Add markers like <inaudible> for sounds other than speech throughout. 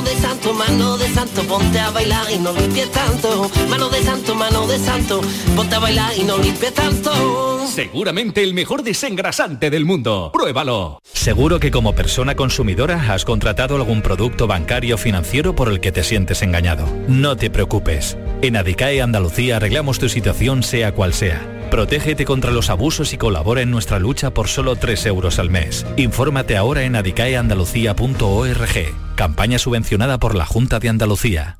mano de santo, mano de santo, ponte a bailar y no limpies tanto, mano de santo, mano de santo, ponte a bailar y no limpies tanto. Seguramente el mejor desengrasante del mundo. Pruébalo. Seguro que como persona consumidora has contratado algún producto bancario o financiero por el que te sientes engañado. No te preocupes. En Adicae Andalucía arreglamos tu situación sea cual sea. Protégete contra los abusos y colabora en nuestra lucha por solo 3 euros al mes. Infórmate ahora en adicaeandalucía.org. Campaña subvencionada por la Junta de Andalucía.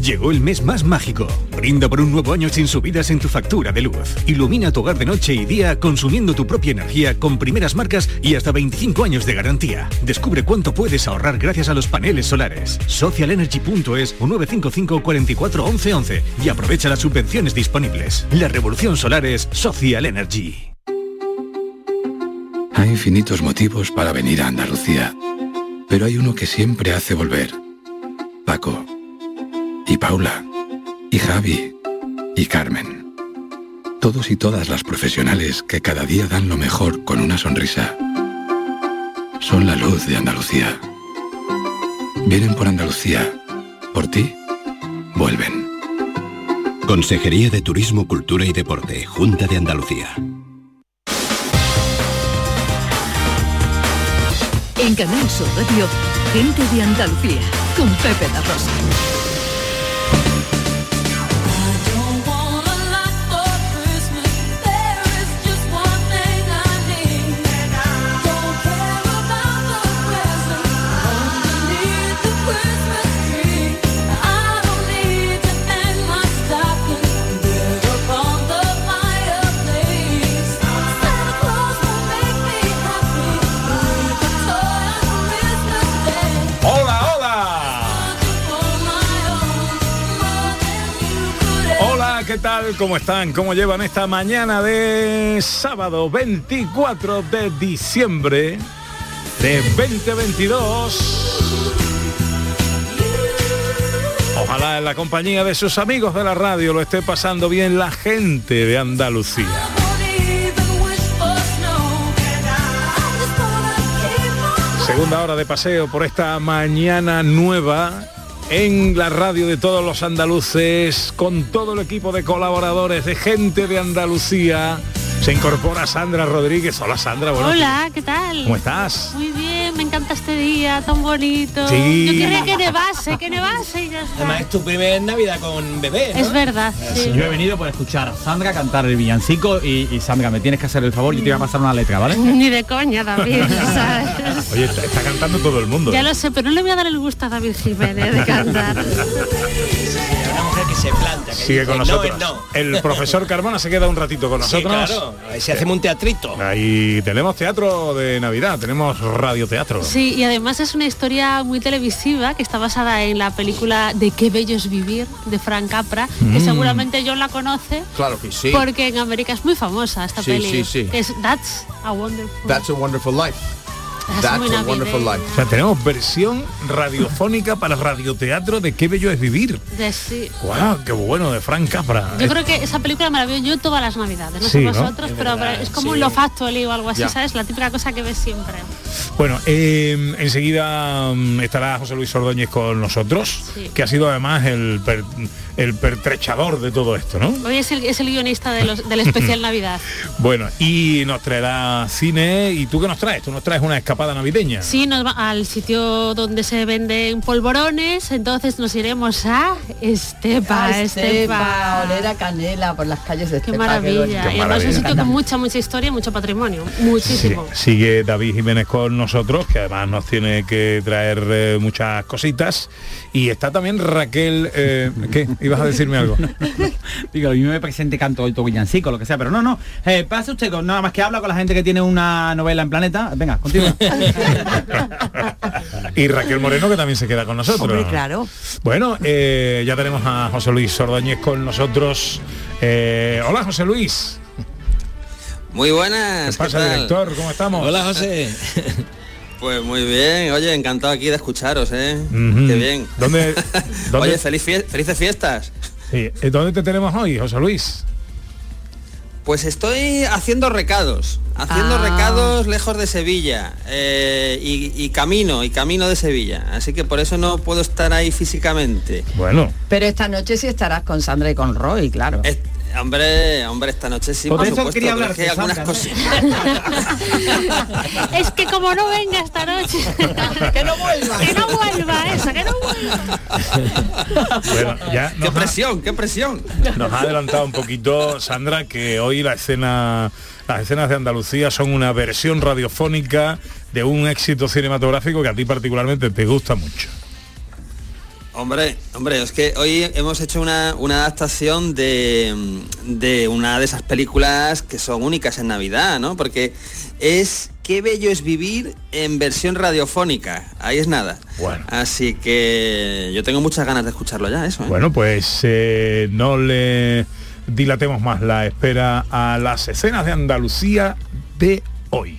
Llegó el mes más mágico. Brinda por un nuevo año sin subidas en tu factura de luz. Ilumina tu hogar de noche y día consumiendo tu propia energía con primeras marcas y hasta 25 años de garantía. Descubre cuánto puedes ahorrar gracias a los paneles solares. Socialenergy.es o 955 44 11 11 y aprovecha las subvenciones disponibles. La revolución solar es Social Energy. Hay infinitos motivos para venir a Andalucía, pero hay uno que siempre hace volver. Paco y Paula, y Javi, y Carmen. Todos y todas las profesionales que cada día dan lo mejor con una sonrisa. Son la luz de Andalucía. Vienen por Andalucía. Por ti, vuelven. Consejería de Turismo, Cultura y Deporte, Junta de Andalucía. En Canal Sur Radio, gente de Andalucía, con Pepe La Rosa. ¿Cómo están? ¿Cómo llevan esta mañana de sábado 24 de diciembre de 2022? Ojalá en la compañía de sus amigos de la radio lo esté pasando bien la gente de Andalucía. Segunda hora de paseo por esta mañana nueva en la radio de todos los andaluces, con todo el equipo de colaboradores, de gente de Andalucía. Se incorpora Sandra Rodríguez. Hola Sandra, Hola, ¿qué tal? ¿Cómo estás? Muy bien, me encanta este día tan bonito. Sí. Yo quería que nevase, que nevase y ya está. Además es tu primer Navidad con bebé, ¿no? Es verdad, sí. Yo he venido por escuchar a Sandra cantar el villancico y, y, Sandra, me tienes que hacer el favor, yo te voy a pasar una letra, ¿vale? <laughs> Ni de coña, David, <laughs> ¿sabes? Oye, está, está cantando todo el mundo. Ya ¿eh? lo sé, pero no le voy a dar el gusto a David Jiménez de cantar. <laughs> Que se planta. Que Sigue dice, con no nosotros. no. El profesor Carmona se queda un ratito con Sí, nosotros. claro. A ver si hacemos un teatrito. Ahí tenemos teatro de Navidad, tenemos radioteatro. Sí, y además es una historia muy televisiva que está basada en la película de Qué bello es vivir de Frank Capra, que Mm. seguramente John la conoce Claro que sí. porque en América es muy famosa esta Sí, peli. sí, sí. Es That's a Wonderful. That's a wonderful life. That's a wonderful life. O sea, tenemos versión radiofónica para radioteatro de Qué bello es vivir. De- sí. ¡Guau! ¡Qué bueno! De Frank Capra. Yo creo que esa película me la veo yo todas las navidades, no Sí, vosotros, pero es como sí. un Love Actually o algo así, Ya. ¿sabes? La típica cosa que ves siempre. Bueno, eh, enseguida mm, estará José Luis Ordóñez con nosotros, Sí. que ha sido además el, per- el pertrechador de todo esto, ¿no? Hoy es el, es el guionista de los- del especial <laughs> Navidad. Bueno, y nos traerá cine. ¿Y tú qué nos traes? Tú nos traes una escapada navideña. Sí, nos va al sitio donde se venden polvorones, entonces nos iremos a Estepa, Ah, Estepa. Estepa, oler a canela por las calles de Qué Estepa. maravilla. y además es un sitio con mucha, mucha historia y mucho patrimonio. Muchísimo. Sí, sigue David Jiménez con con nosotros, que además nos tiene que traer eh, muchas cositas. Y está también Raquel... eh, ¿Qué? ¿Ibas a decirme algo? <laughs> Digo, a mí me presente canto hoy villancico, lo que sea, pero no, no. Eh, pase usted con nada más que habla con la gente que tiene una novela en planeta. Venga, continúa. <laughs> y Raquel Moreno, que también se queda con nosotros. Hombre, claro. Bueno, eh, ya tenemos a José Luis Ordóñez con nosotros. Eh, hola, José Luis. Muy buenas. ¿Qué pasa, tal? director? ¿Cómo estamos? Hola, José. <laughs> Pues muy bien, oye, encantado aquí de escucharos, ¿eh? Ujú. Qué bien. ¿Dónde, <laughs> dónde- Oye, feliz fie- felices fiestas. Sí, ¿Dónde te tenemos hoy, José Luis? Pues estoy haciendo recados, haciendo Ah. recados lejos de Sevilla eh, y, y camino, y camino de Sevilla. Así que por eso no puedo estar ahí físicamente. Bueno. Pero esta noche sí estarás con Sandra y con Roy, claro. Hombre, hombre, esta noche sí, Por por, eso supuesto. quería es que algunas cosas. <laughs> es que como no venga esta noche. <laughs> que no vuelva. Que no vuelva esa, que no vuelva. Bueno, ya ¡Qué ha, presión, qué presión! nos ha adelantado un poquito Sandra que hoy la escena, las escenas de Andalucía son una versión radiofónica de un éxito cinematográfico que a ti particularmente te gusta mucho. Hombre, hombre, es que hoy hemos hecho una, una adaptación de, de una de esas películas que son únicas en Navidad, ¿no? Porque es Qué bello es vivir en versión radiofónica. Ahí es nada. Bueno. Así que yo tengo muchas ganas de escucharlo ya, eso. ¿eh? Bueno, pues eh, no le dilatemos más la espera a las escenas de Andalucía de hoy.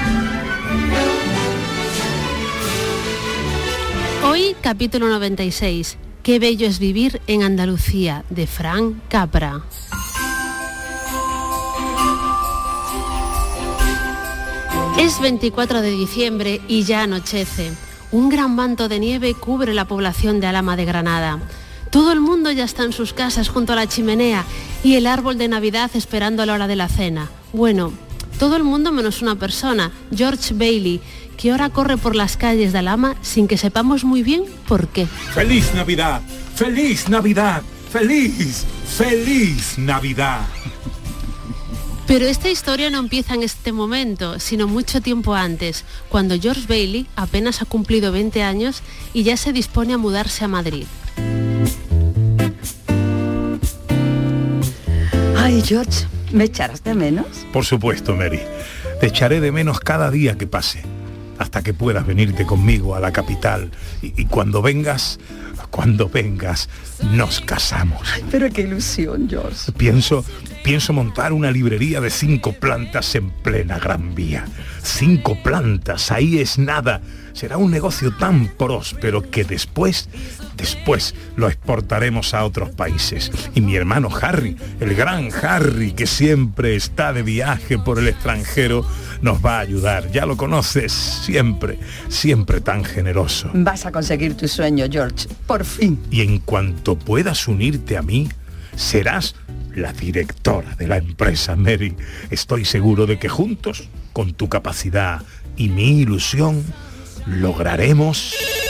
Capítulo 96. Qué bello es vivir en Andalucía, de Fran Capra. Es 24 de diciembre y ya anochece. Un gran manto de nieve cubre la población de Alama de Granada. Todo el mundo ya está en sus casas junto a la chimenea y el árbol de Navidad esperando a la hora de la cena. Bueno, todo el mundo menos una persona, George Bailey, que ahora corre por las calles de Alama sin que sepamos muy bien por qué. ¡Feliz Navidad! ¡Feliz Navidad! ¡Feliz! ¡Feliz Navidad! Pero esta historia no empieza en este momento, sino mucho tiempo antes, cuando George Bailey apenas ha cumplido 20 años y ya se dispone a mudarse a Madrid. Ay, George, ¿me echarás de menos? Por supuesto, Mary. Te echaré de menos cada día que pase, hasta que puedas venirte conmigo a la capital. Y, y cuando vengas, cuando vengas, nos casamos. Pero qué ilusión, George. Pienso, pienso montar una librería de cinco plantas en plena Gran Vía. Cinco plantas, ahí es nada. Será un negocio tan próspero que después, después lo exportaremos a otros países. Y mi hermano Harry, el gran Harry, que siempre está de viaje por el extranjero, nos va a ayudar. Ya lo conoces, siempre, siempre tan generoso. Vas a conseguir tu sueño, George. Por fin. Y en cuanto puedas unirte a mí, serás la directora de la empresa, Mary. Estoy seguro de que juntos, con tu capacidad y mi ilusión, lograremos...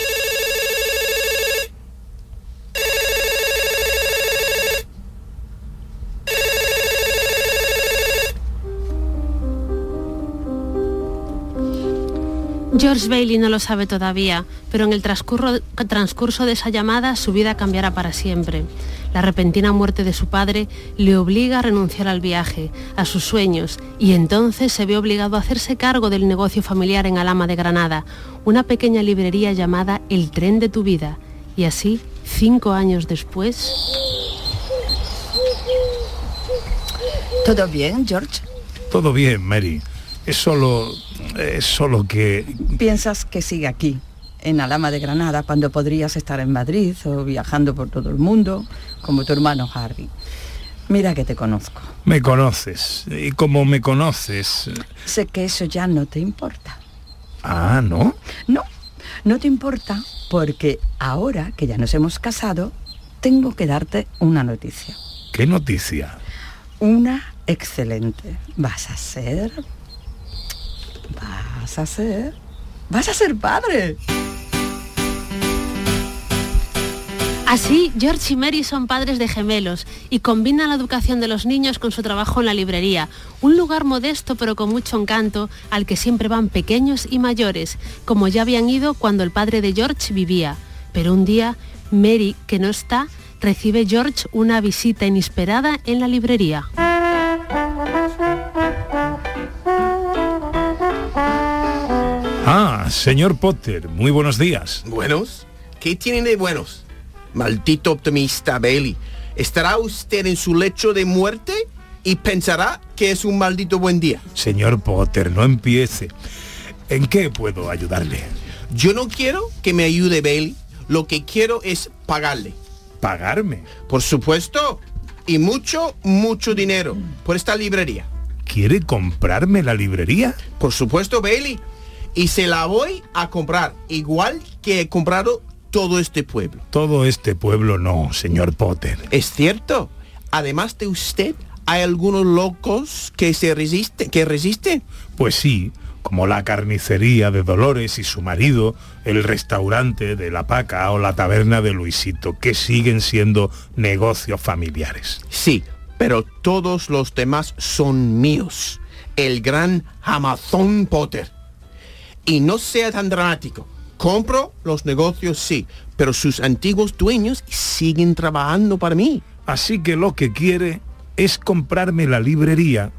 George Bailey no lo sabe todavía, pero en el transcurso, transcurso de esa llamada su vida cambiará para siempre. La repentina muerte de su padre le obliga a renunciar al viaje, a sus sueños, y entonces se ve obligado a hacerse cargo del negocio familiar en Alama de Granada, una pequeña librería llamada El tren de tu vida. Y así, cinco años después... ¿Todo bien, George? Todo bien, Mary. Es solo... Solo que... ¿Piensas que sigue aquí, en Alama de Granada cuando podrías estar en Madrid o viajando por todo el mundo, como tu hermano Harry. Mira que te conozco. Me conoces. Y como me conoces... Sé que eso ya no te importa. Ah, ¿no? No, no te importa porque ahora que ya nos hemos casado, tengo que darte una noticia. ¿Qué noticia? Una excelente. Vas a ser... Vas a ser... Vas a ser padre. Así, George y Mary son padres de gemelos y combinan la educación de los niños con su trabajo en la librería, un lugar modesto pero con mucho encanto al que siempre van pequeños y mayores, como ya habían ido cuando el padre de George vivía. Pero un día, Mary, que no está, recibe George una visita inesperada en la librería. Ah, señor Potter, muy buenos días. ¿Buenos? ¿Qué tienen de buenos? Maldito optimista Bailey. ¿Estará usted en su lecho de muerte y pensará que es un maldito buen día? Señor Potter, no empiece. ¿En qué puedo ayudarle? Yo no quiero que me ayude Bailey. Lo que quiero es pagarle. ¿Pagarme? Por supuesto. Y mucho, mucho dinero por esta librería. ¿Quiere comprarme la librería? Por supuesto, Bailey. Y se la voy a comprar, igual que he comprado todo este pueblo. Todo este pueblo no, señor Potter. Es cierto. Además de usted, ¿hay algunos locos que se resisten, que resisten? Pues sí, como la carnicería de Dolores y su marido, el restaurante de La Paca o la taberna de Luisito, que siguen siendo negocios familiares. Sí, pero todos los demás son míos. El gran Amazon Potter. Y no sea tan dramático. Compro los negocios, sí, pero sus antiguos dueños siguen trabajando para mí. Así que lo que quiere es comprarme la librería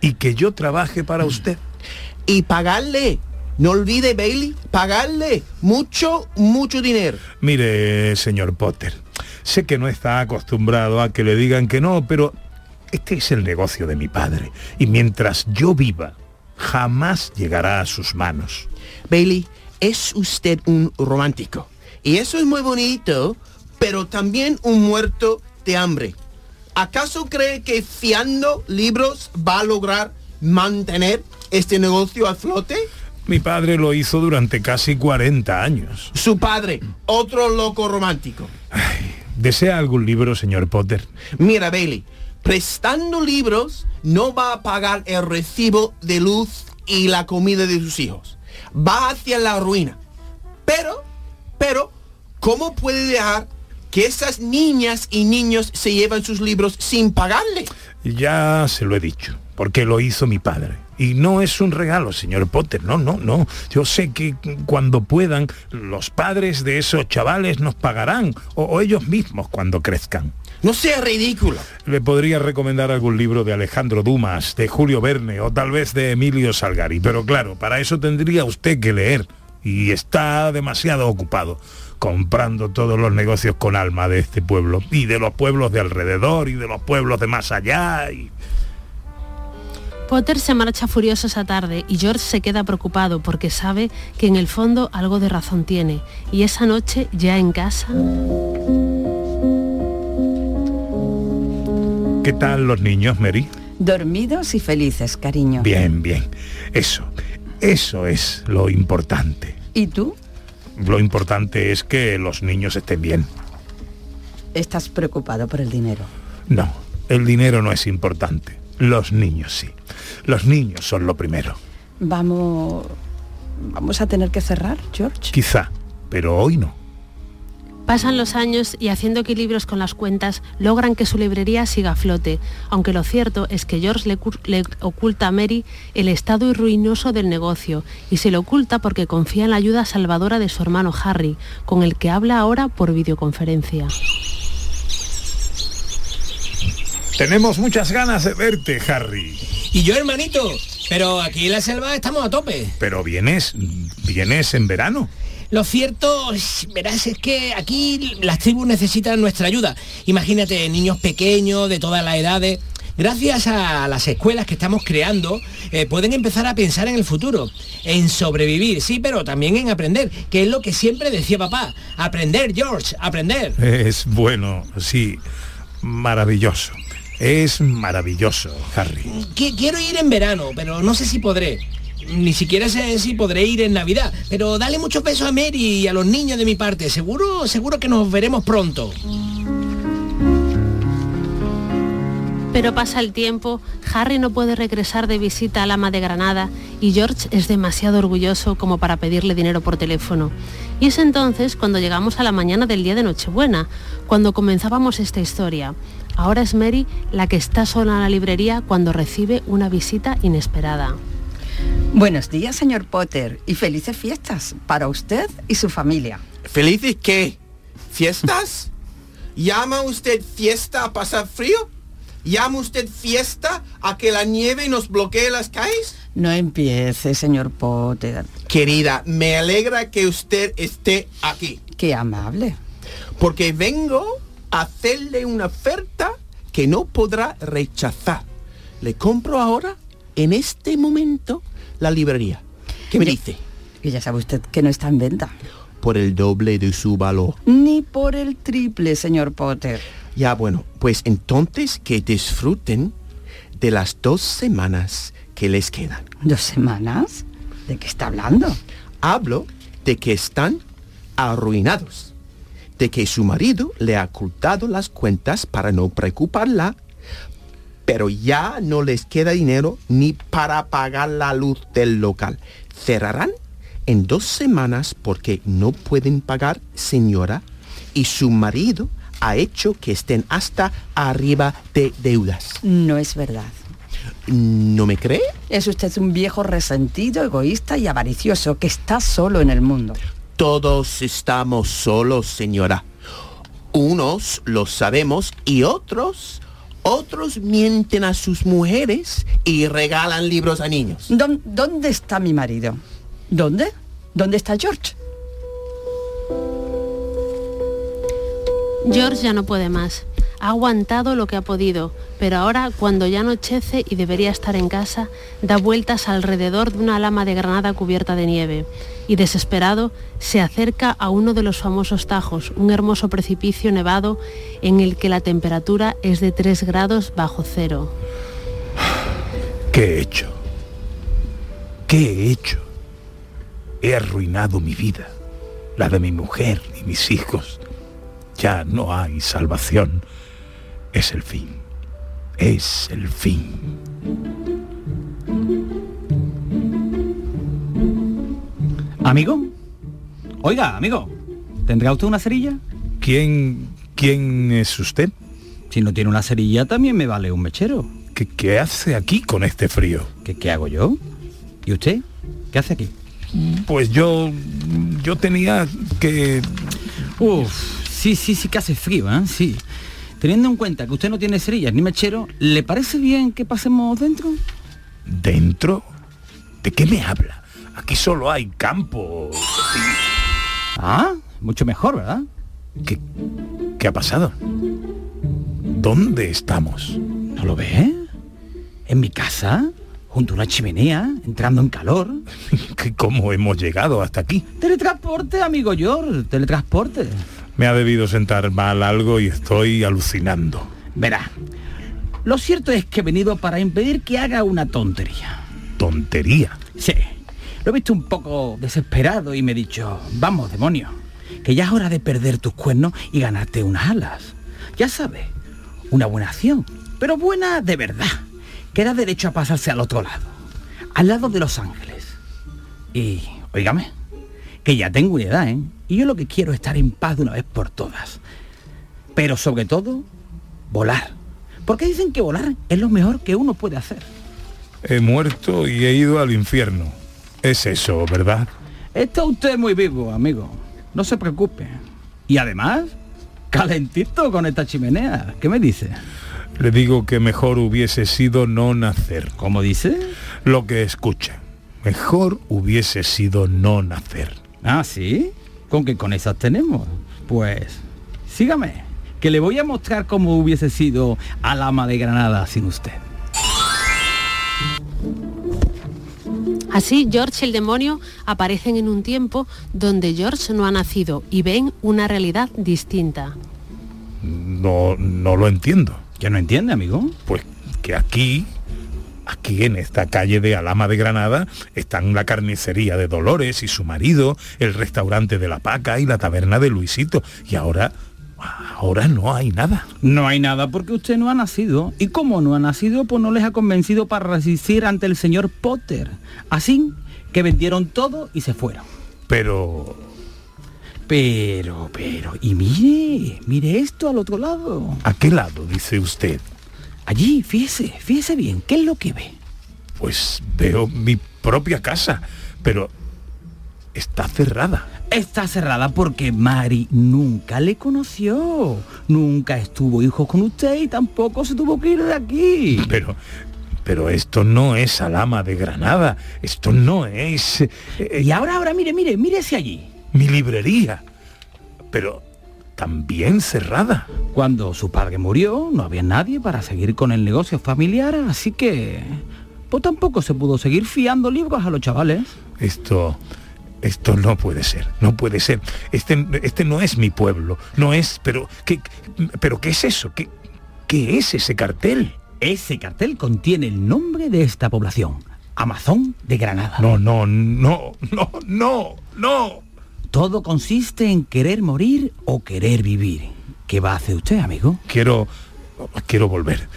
y que yo trabaje para usted. Y pagarle. No olvide, Bailey, pagarle mucho, mucho dinero. Mire, señor Potter, sé que no está acostumbrado a que le digan que no, pero este es el negocio de mi padre. Y mientras yo viva, jamás llegará a sus manos. Bailey, es usted un romántico. Y eso es muy bonito, pero también un muerto de hambre. ¿Acaso cree que fiando libros va a lograr mantener este negocio a flote? Mi padre lo hizo durante casi 40 años. Su padre, otro loco romántico. Ay, ¿Desea algún libro, señor Potter? Mira, Bailey, prestando libros no va a pagar el recibo de luz y la comida de sus hijos. Va hacia la ruina. Pero, pero, ¿cómo puede dejar que esas niñas y niños se llevan sus libros sin pagarle? Ya se lo he dicho, porque lo hizo mi padre. Y no es un regalo, señor Potter, no, no, no. Yo sé que cuando puedan, los padres de esos chavales nos pagarán, o, o ellos mismos cuando crezcan. No sea ridículo. Le podría recomendar algún libro de Alejandro Dumas, de Julio Verne o tal vez de Emilio Salgari, pero claro, para eso tendría usted que leer y está demasiado ocupado comprando todos los negocios con alma de este pueblo y de los pueblos de alrededor y de los pueblos de más allá y... Potter se marcha furioso esa tarde y George se queda preocupado porque sabe que en el fondo algo de razón tiene. Y esa noche, ya en casa... ¿Qué tal los niños, Mary? Dormidos y felices, cariño. Bien, bien. Eso, eso es lo importante. ¿Y tú? Lo importante es que los niños estén bien. ¿Estás preocupado por el dinero? No, el dinero no es importante. Los niños sí. Los niños son lo primero. Vamos... ¿Vamos a tener que cerrar, George? Quizá, pero hoy no. Pasan los años y haciendo equilibrios con las cuentas logran que su librería siga a flote, aunque lo cierto es que George le, le, oculta a Mary el estado ruinoso del negocio y se lo oculta porque confía en la ayuda salvadora de su hermano Harry, con el que habla ahora por videoconferencia. Tenemos muchas ganas de verte, Harry. Y yo, hermanito, pero aquí en la selva estamos a tope. Pero vienes, vienes en verano. Lo cierto, verás, es que aquí las tribus necesitan nuestra ayuda. Imagínate, niños pequeños, de todas las edades. Gracias a las escuelas que estamos creando, eh, pueden empezar a pensar en el futuro, en sobrevivir, sí, pero también en aprender, que es lo que siempre decía papá. Aprender, George, aprender. Es bueno, sí, maravilloso. Es maravilloso, Harry. Qui- Quiero ir en verano, pero no sé si podré. Ni siquiera sé si podré ir en Navidad. Pero dale muchos besos a Mary y a los niños de mi parte. Seguro, seguro que nos veremos pronto. Pero pasa el tiempo, Harry no puede regresar de visita al ama de Granada y George es demasiado orgulloso como para pedirle dinero por teléfono. Y es entonces cuando llegamos a la mañana del día de Nochebuena, cuando comenzábamos esta historia. Ahora es Mary la que está sola en la librería cuando recibe una visita inesperada. Buenos días, señor Potter, y felices fiestas para usted y su familia. ¿Felices qué? ¿Fiestas? ¿Llama usted fiesta a pasar frío? ¿Llama usted fiesta a que la nieve nos bloquee las calles? No empiece, señor Potter. Querida, me alegra que usted esté aquí. Qué amable. Porque vengo a hacerle una oferta que no podrá rechazar. Le compro ahora, en este momento, la librería. ¿Qué me dice? Y ya sabe usted que no está en venta. Por el doble de su valor. Ni por el triple, señor Potter. Ya bueno, pues entonces que disfruten de las dos semanas que les quedan. ¿Dos semanas? ¿De qué está hablando? Hablo de que están arruinados, de que su marido le ha ocultado las cuentas para no preocuparla, pero ya no les queda dinero ni para pagar la luz del local. Cerrarán en dos semanas porque no pueden pagar, señora, y su marido ha hecho que estén hasta arriba de deudas. No es verdad. ¿No me cree? Es usted un viejo resentido, egoísta y avaricioso que está solo en el mundo. Todos estamos solos, señora. Unos lo sabemos y otros, otros mienten a sus mujeres y regalan libros a niños. ¿Dó- ¿Dónde está mi marido? ¿Dónde? ¿Dónde está George? George ya no puede más. Ha aguantado lo que ha podido, pero ahora cuando ya anochece y debería estar en casa, da vueltas alrededor de una lama de granada cubierta de nieve y desesperado se acerca a uno de los famosos tajos, un hermoso precipicio nevado en el que la temperatura es de 3 grados bajo cero. ¿Qué he hecho? ¿Qué he hecho? He arruinado mi vida, la de mi mujer y mis hijos. Ya no hay salvación. Es el fin. Es el fin. ¿Amigo? Oiga, amigo, ¿tendrá usted una cerilla? ¿Quién, quién es usted? Si no tiene una cerilla también me vale un mechero. ¿Qué, qué hace aquí con este frío? ¿Qué, ¿Qué hago yo? ¿Y usted? ¿Qué hace aquí? Pues yo, yo tenía que... Uf, sí, sí, sí que hace frío, ¿eh? Sí. Teniendo en cuenta que usted no tiene cerillas ni mechero, ¿le parece bien que pasemos dentro? ¿Dentro? ¿De qué me habla? Aquí solo hay campo. Ah, mucho mejor, ¿verdad? ¿Qué, qué ha pasado? ¿Dónde estamos? ¿No lo ve? ¿En mi casa? ¿Junto a una chimenea? ¿Entrando en calor? <laughs> ¿Qué- ¿Cómo hemos llegado hasta aquí? Teletransporte, amigo George, teletransporte. Me ha debido sentar mal algo y estoy alucinando. Verá, lo cierto es que he venido para impedir que haga una tontería. ¿Tontería? Sí, lo he visto un poco desesperado y me he dicho, vamos, demonio, que ya es hora de perder tus cuernos y ganarte unas alas. Ya sabes, una buena acción, pero buena de verdad, que da derecho a pasarse al otro lado, al lado de los ángeles. Y, oígame, que ya tengo una edad, ¿eh? Y yo lo que quiero es estar en paz de una vez por todas. Pero sobre todo, volar. Porque dicen que volar es lo mejor que uno puede hacer. He muerto y he ido al infierno. Es eso, ¿verdad? Está usted muy vivo, amigo. No se preocupe. Y además, calentito con esta chimenea. ¿Qué me dice? Le digo que mejor hubiese sido no nacer. ¿Cómo dice? Lo que escucha. Mejor hubiese sido no nacer. Ah, ¿sí? ¿Con qué con esas tenemos? Pues, sígame. que le voy a mostrar cómo hubiese sido al ama de Granada sin usted. Así, George y el demonio aparecen en un tiempo donde George no ha nacido y ven una realidad distinta. No, no lo entiendo. ¿Ya no entiende, amigo? Pues que aquí, aquí en esta calle de Alama de Granada, están la carnicería de Dolores y su marido, el restaurante de la Paca y la taberna de Luisito. Y ahora, ahora no hay nada. No hay nada porque usted no ha nacido. Y como no ha nacido, pues no les ha convencido para resistir ante el señor Potter. Así que vendieron todo y se fueron. Pero... Pero, pero, y mire, mire esto al otro lado. ¿A qué lado, dice usted? Allí, fíjese, fíjese bien, ¿qué es lo que ve? Pues veo mi propia casa, pero está cerrada. Está cerrada porque Mari nunca le conoció, nunca estuvo hijos con usted y tampoco se tuvo que ir de aquí. Pero, pero esto no es Alama de Granada, esto no es... Eh, y ahora, ahora, mire, mire, mírese allí. Mi librería. Pero también cerrada. Cuando su padre murió, no había nadie para seguir con el negocio familiar, así que... Pues tampoco se pudo seguir fiando libros a los chavales. Esto... Esto no puede ser, no puede ser. Este, este no es mi pueblo, no es... Pero ¿qué, pero ¿qué es eso? ¿Qué, ¿Qué es ese cartel? Ese cartel contiene el nombre de esta población. Amazon de Granada. No, no, no, no, no, no. Todo consiste en querer morir o querer vivir. ¿Qué va a hacer usted, amigo? Quiero quiero volver.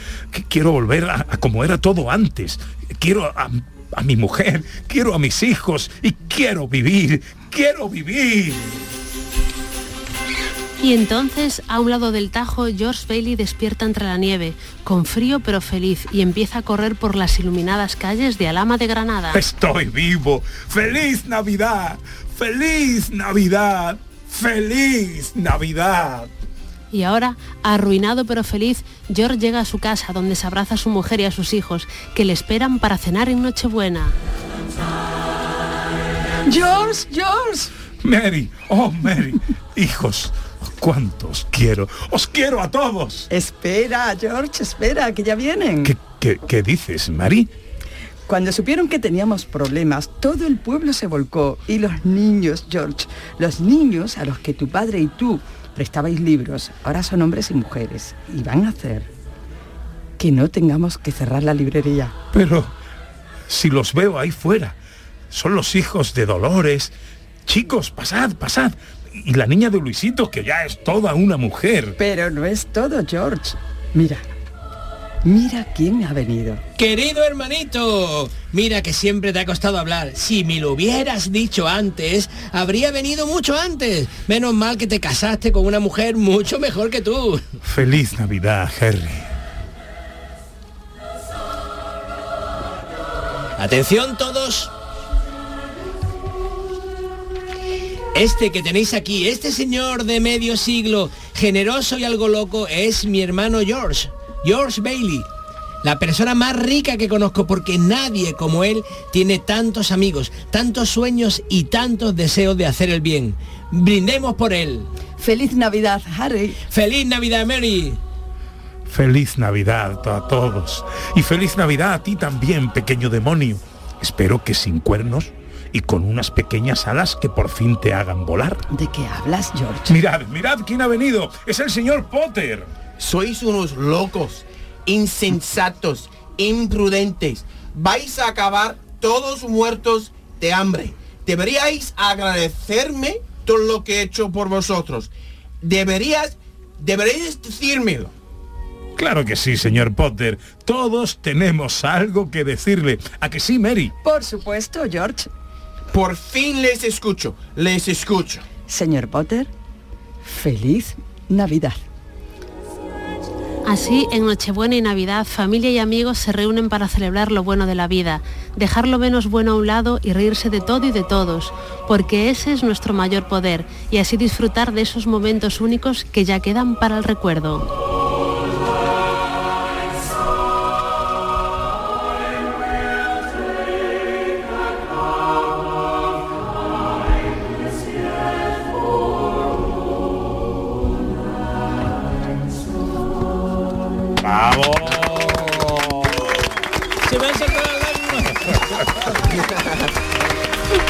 Quiero volver a, como era todo antes. Quiero a, a, mi mujer, quiero a mis hijos y quiero vivir. Quiero vivir. Y entonces, a un lado del Tajo, George Bailey despierta entre la nieve, con frío pero feliz, y empieza a correr por las iluminadas calles de Alama de Granada. Estoy vivo. ¡Feliz Navidad! ¡Feliz Navidad! ¡Feliz Navidad! Y ahora, arruinado pero feliz, George llega a su casa donde se abraza a su mujer y a sus hijos, que le esperan para cenar en Nochebuena. George, George. Mary, oh Mary, hijos, cuántos quiero. Os quiero a todos. Espera, George, espera, que ya vienen. ¿Qué, qué, qué dices, Mary? Cuando supieron que teníamos problemas, todo el pueblo se volcó y los niños, George, los niños a los que tu padre y tú prestabais libros, ahora son hombres y mujeres y van a hacer que no tengamos que cerrar la librería. Pero si los veo ahí fuera, son los hijos de Dolores. Chicos, pasad, pasad. Y la niña de Luisito, que ya es toda una mujer. Pero no es todo, George. Mira, Mira quién ha venido. Querido hermanito, mira que siempre te ha costado hablar. Si me lo hubieras dicho antes, habría venido mucho antes. Menos mal que te casaste con una mujer mucho mejor que tú. Feliz Navidad, Harry. Atención todos. Este que tenéis aquí, este señor de medio siglo, generoso y algo loco, es mi hermano George. George Bailey, la persona más rica que conozco porque nadie como él tiene tantos amigos, tantos sueños y tantos deseos de hacer el bien. Brindemos por él. Feliz Navidad, Harry. Feliz Navidad, Mary. Feliz Navidad a todos. Y feliz Navidad a ti también, pequeño demonio. Espero que sin cuernos y con unas pequeñas alas que por fin te hagan volar. ¿De qué hablas, George? Mirad, mirad quién ha venido. Es el señor Potter. Sois unos locos, insensatos, imprudentes. Vais a acabar todos muertos de hambre. Deberíais agradecerme todo lo que he hecho por vosotros. Deberías, deberíais decírmelo. Claro que sí, señor Potter. Todos tenemos algo que decirle. ¿A que sí, Mary? Por supuesto, George. Por fin les escucho, les escucho. Señor Potter, feliz Navidad. Así, en Nochebuena y Navidad, familia y amigos se reúnen para celebrar lo bueno de la vida, dejar lo menos bueno a un lado y reírse de todo y de todos, porque ese es nuestro mayor poder, y así disfrutar de esos momentos únicos que ya quedan para el recuerdo.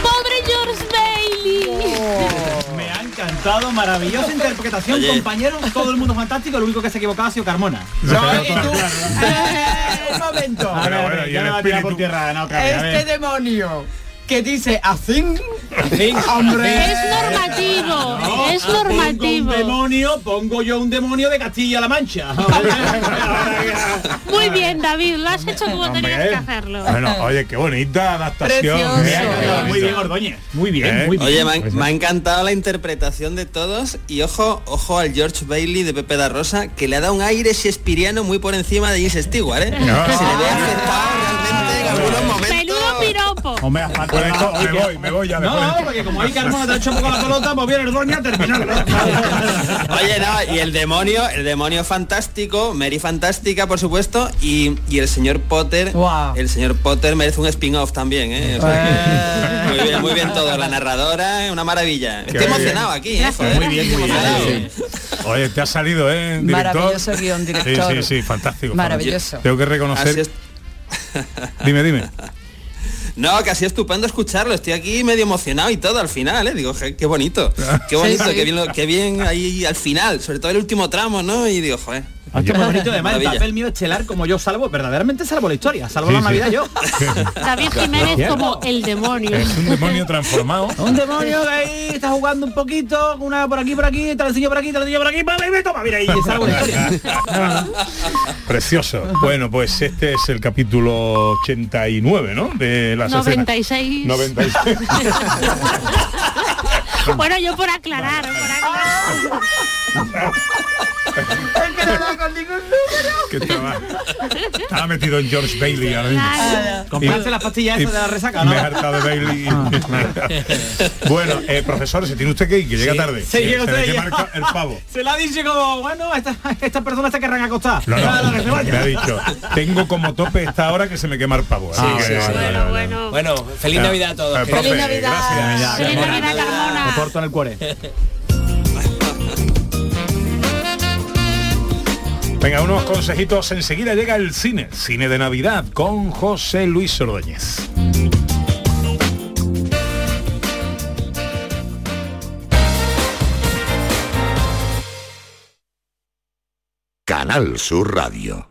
¡Pobre George Bailey! Me ha encantado, maravillosa interpretación, Oye. compañeros, todo el mundo fantástico, lo único que se equivocaba ha sido Carmona. No, y tú- <laughs> Eh, un momento. A ver, bueno, y ya me va a tirar por tierra, ver. Este demonio que dice así, Sí. hombre. Es normativo, No, es Pongo normativo. un demonio, pongo yo un demonio de Castilla-La Mancha. <laughs> Muy bien, David, lo has hecho como Hombre. tenías que hacerlo. Bueno, oye, qué bonita adaptación. Precioso. Bonito. muy bien, Ordóñez. Muy bien, ¿Eh? muy bien. Oye, me ha, Pues me ha encantado la interpretación de todos y ojo, ojo al George Bailey de Pepe da Rosa, que le ha dado un aire shakespeariano muy por encima de James Stewart, ¿eh? No. Se le ve afectado Pues esto, me voy, me voy ya. No, no, porque como ahí Carmona te ha hecho un poco la pelota, pues viene Ordóñez a terminarlo. <laughs> Oye, no, y el demonio, el demonio fantástico, Mary fantástica, por supuesto, y, y el señor Potter, Guau. el señor Potter merece un spin-off también, ¿eh? O sea que- muy bien, muy bien todo, la narradora, una maravilla. Estoy bien. emocionado aquí, ¿eh? Joder, Muy bien, muy bien. Oye, te ha salido, ¿eh? Director. Maravilloso guion, director. Sí, sí, sí, fantástico. Maravilloso. Tengo que reconocer. Así es- Dime, dime. <laughs> No, que ha sido estupendo escucharlo. Estoy aquí medio emocionado y todo al final, ¿eh? Digo, "Je, qué bonito. Qué bonito, Sí, sí. Qué, bien, lo- qué bien ahí al final, sobre todo el último tramo, ¿no? Y digo, joder. Ah, qué bonito, además, el Maravilla. papel mío estelar como yo salvo, verdaderamente salvo la historia, salvo la Sí, sí. Navidad yo. <laughs> David Jiménez como el demonio. Es un demonio transformado. <laughs> Un demonio que ahí está jugando un poquito, una por aquí, por aquí, talecillo por aquí, talecillo por aquí, ¡pam! y me toma, mira, y salvo la historia. <laughs> Precioso. Bueno, pues este es el capítulo 89, ¿no? De las escenas. 96. 96. Bueno, yo por aclarar, por aclarar. Que estaba, estaba metido en George Bailey ahora mismo. Claro. Comprarse las pastillas esas de la resaca, ¿no? Me he hartado de Bailey. bueno, eh, profesor, se tiene usted que ir, que llega tarde. Sí, Que llega se usted el, pavo. <laughs> Se la dice como, bueno, estas esta personas se querrán acostar. No, no, se me ha dicho, tengo como tope esta hora que se me quema el pavo. Ah, sí, sí. Bueno, bueno. Bueno, feliz Ah, Navidad a todos. eh, profe, Feliz Navidad. gracias. Feliz Navidad, Me porto en el cuore. <laughs> Venga, unos consejitos. Enseguida llega el cine. Cine de Navidad con José Luis Ordóñez. Canal Sur Radio.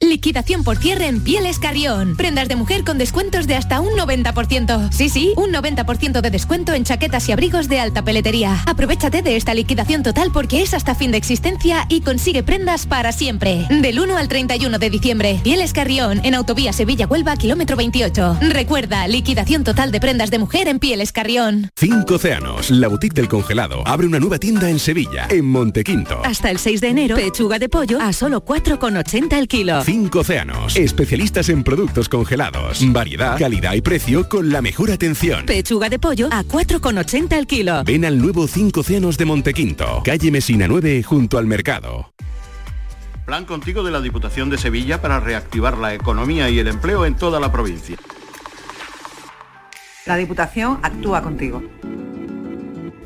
Liquidación por cierre en Pieles Carrión. Prendas de mujer con descuentos de hasta un 90%. Sí, sí, un 90% de descuento en chaquetas y abrigos de alta peletería. Aprovechate de esta liquidación total porque es hasta fin de existencia y consigue prendas para siempre. Del 1 al 31 de diciembre. Pieles Carrión, en Autovía Sevilla-Huelva, kilómetro 28. Recuerda, liquidación total de prendas de mujer en Pieles Carrión. Cinco Océanos, la boutique del congelado, abre una nueva tienda en Sevilla, en Montequinto. Hasta el 6 de enero, pechuga de pollo a solo 4,80 el kilo. Cinco Océanos, especialistas en productos congelados, variedad, calidad y precio con la mejor atención. Pechuga de pollo a 4,80 el kilo. Ven al nuevo Cinco Océanos de Montequinto, calle Mesina 9, junto al mercado. Plan contigo de la Diputación de Sevilla para reactivar la economía y el empleo en toda la provincia. La Diputación actúa contigo.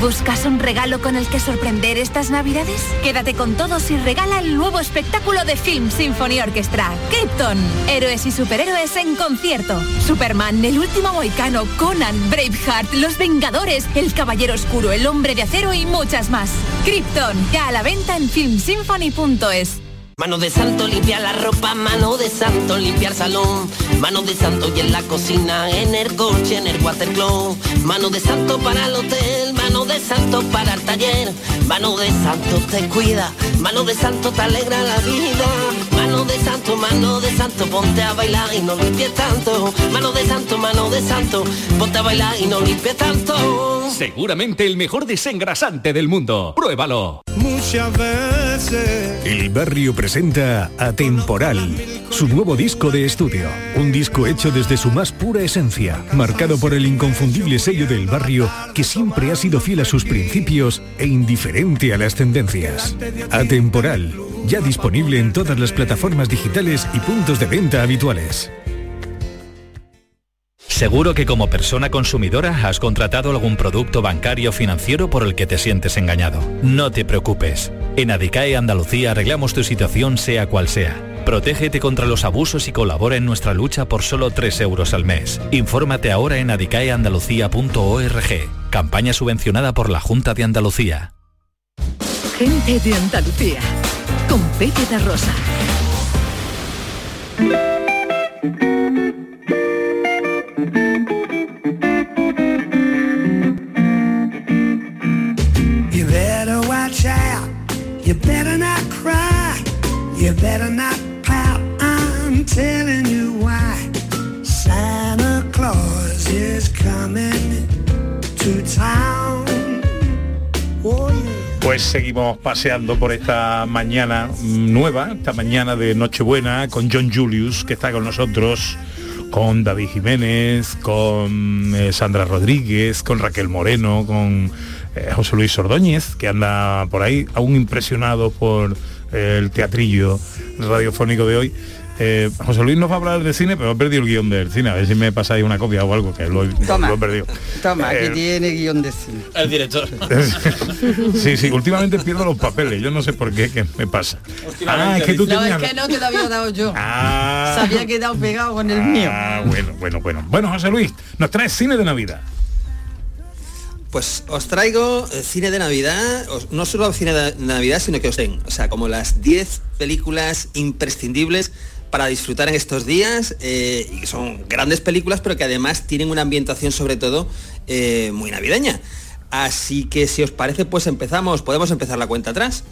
¿Buscas un regalo con el que sorprender estas navidades? Quédate con todos y regala el nuevo espectáculo de Film Symphony Orchestra, Krypton. Héroes y superhéroes en concierto. Superman, El último moicano, Conan, Braveheart, Los Vengadores, El Caballero Oscuro, El Hombre de Acero y muchas más. Krypton, ya a la venta en filmsymphony.es. Mano de santo limpia la ropa, mano de santo limpiar salón, mano de santo y en la cocina, en el coche, en el watercloak, mano de santo para el hotel, mano de santo para el taller, mano de santo te cuida, mano de santo te alegra la vida, de santo, mano de santo, ponte a bailar y no limpies tanto, mano de santo, mano de santo, ponte a bailar y no tanto. Seguramente el mejor desengrasante del mundo. Pruébalo. Muchas veces. El barrio presenta Atemporal, su nuevo disco de estudio. Un disco hecho desde su más pura esencia, marcado por el inconfundible sello del barrio que siempre ha sido fiel a sus principios e indiferente a las tendencias. Atemporal, ya disponible en todas las plataformas digitales y puntos de venta habituales. Seguro que como persona consumidora has contratado algún producto bancario o financiero por el que te sientes engañado. No te preocupes. En Adicae Andalucía arreglamos tu situación sea cual sea. Protégete contra los abusos y colabora en nuestra lucha por solo 3 euros al mes. Infórmate ahora en adicaeandalucía.org. Campaña subvencionada por la Junta de Andalucía. Gente de Andalucía. Con Pepe da Rosa. You better watch out. You better not cry. You better not pout. I'm telling you why. Santa Claus is coming to town. Pues seguimos paseando por esta mañana nueva, esta mañana de Nochebuena, con John Julius, que está con nosotros, con David Jiménez, con eh, Sandra Rodríguez, con Raquel Moreno, con eh, José Luis Ordóñez, que anda por ahí, aún impresionado por eh, el teatrillo radiofónico de hoy. Eh, José Luis nos va a hablar de cine, pero he perdido el guion del cine. A ver si me pasáis una copia o algo, que lo, he- Toma. lo he perdido. Toma, Eh, aquí tiene guion de cine. El director. <laughs> sí, sí, últimamente pierdo los papeles, yo no sé por qué, qué me pasa. Ah, es que tú No, tenías... es que no te lo había dado yo. Ah. Se había quedado pegado con el mío. Ah, bueno, bueno, bueno. Bueno, José Luis, nos traes cine de Navidad. Pues os traigo eh, cine de Navidad, no solo cine de Navidad, sino que os den, o sea, como las 10 películas imprescindibles para disfrutar en estos días, eh, y son grandes películas, pero que además tienen una ambientación sobre todo eh, muy navideña. Así que si os parece, pues empezamos, podemos empezar la cuenta atrás.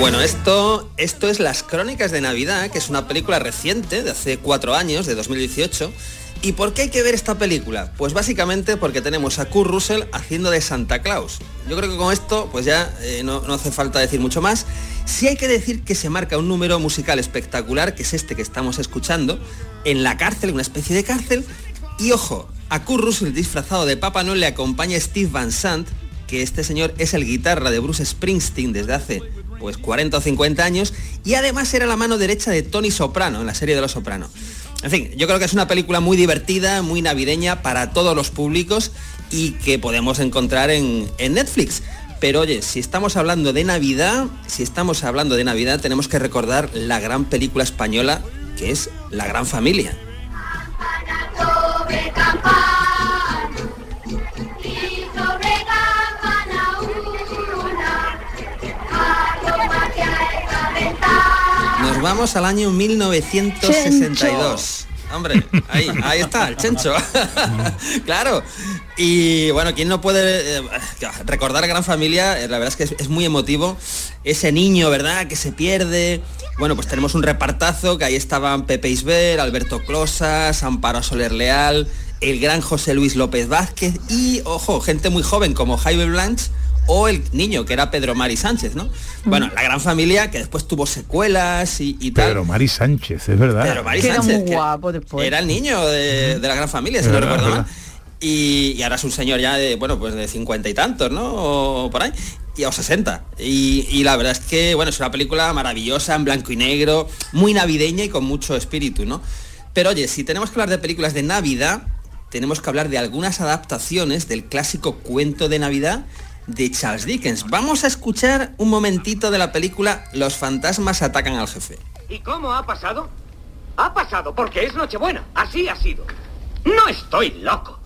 Bueno, esto, esto es Las Crónicas de Navidad, que es una película reciente, de hace cuatro años, de 2018. ¿Y por qué hay que ver esta película? Pues básicamente porque tenemos a Kurt Russell haciendo de Santa Claus. Yo creo que con esto pues ya eh, no, no hace falta decir mucho más. Sí hay que decir que se marca un número musical espectacular, que es este que estamos escuchando, en la cárcel, una especie de cárcel. Y ojo, a Kurt Russell disfrazado de Papá Noel le acompaña Steve Van Sant, que este señor es el guitarra de Bruce Springsteen desde hace pues 40 o 50 años y además era la mano derecha de Tony Soprano en la serie de Los Soprano. En fin, yo creo que es una película muy divertida, muy navideña para todos los públicos y que podemos encontrar en, en Netflix. Pero oye, si estamos hablando de Navidad, si estamos hablando de Navidad, tenemos que recordar la gran película española que es La Gran Familia. Nos vamos al año 1962. Hombre, ahí, ahí está, el chencho. <laughs> claro. Y bueno, quien no puede eh, recordar a Gran Familia, eh, la verdad es que es, es muy emotivo. Ese niño, ¿verdad? Que se pierde. Bueno, pues tenemos un repartazo, que ahí estaban Pepe Isber, Alberto Closas, Amparo Soler Leal, el gran José Luis López Vázquez y, ojo, gente muy joven como Jaime Blanch o el niño, que era Pedro Mari Sánchez, ¿no? Bueno, la gran familia que después tuvo secuelas y, y tal. Pedro Mari Sánchez, es verdad. Pedro Mari Que era Sánchez, muy que guapo después. era el niño de, de la gran familia, si no recuerdo mal. Y, y ahora es un señor ya de, bueno, pues de cincuenta y tantos, ¿no? O por ahí. Y, o 60. Y, y la verdad es que, bueno, es una película maravillosa, en blanco y negro, muy navideña y con mucho espíritu, ¿no? Pero oye, si tenemos que hablar de películas de Navidad, tenemos que hablar de algunas adaptaciones del clásico cuento de Navidad de Charles Dickens. Vamos a escuchar un momentito de la película Los fantasmas atacan al jefe. ¿Y cómo ha pasado? Ha pasado porque es Nochebuena. Así ha sido. No estoy loco.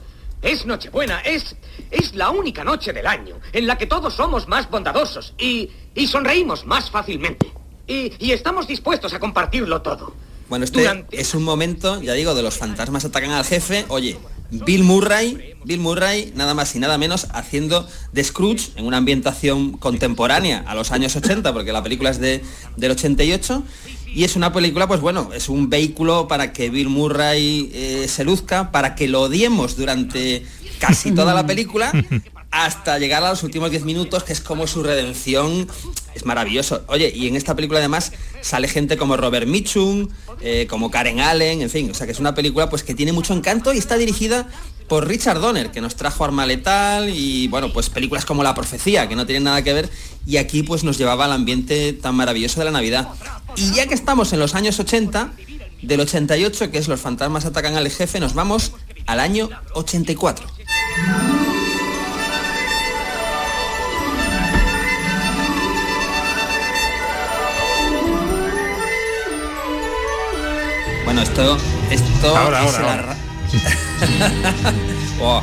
Es Nochebuena. Es, es la única noche del año en la que todos somos más bondadosos y, y sonreímos más fácilmente. Y, y estamos dispuestos a compartirlo todo. Bueno, este Durante- es un momento, ya digo, de los fantasmas atacan al jefe. Oye, Bill Murray, Bill Murray, nada más y nada menos, haciendo de Scrooge en una ambientación contemporánea a los años 80, porque la película es de, del 88. Y es una película, pues bueno, es un vehículo para que Bill Murray eh, se luzca, para que lo odiemos durante casi toda la película, <laughs> hasta llegar a los últimos 10 minutos, que es como su redención. Es maravilloso. Oye, y en esta película además sale gente como Robert Mitchum, eh, como Karen Allen, en fin, o sea que es una película pues que tiene mucho encanto y está dirigida por Richard Donner, que nos trajo Arma Letal y bueno, pues películas como La Profecía, que no tienen nada que ver, y aquí pues nos llevaba al ambiente tan maravilloso de la Navidad. Y ya que estamos en los años 80, del 88, que es Los fantasmas atacan al jefe, nos vamos al año 84. Bueno, esto, esto Ahora, es ahora, la ahora. <laughs> ra- Oh,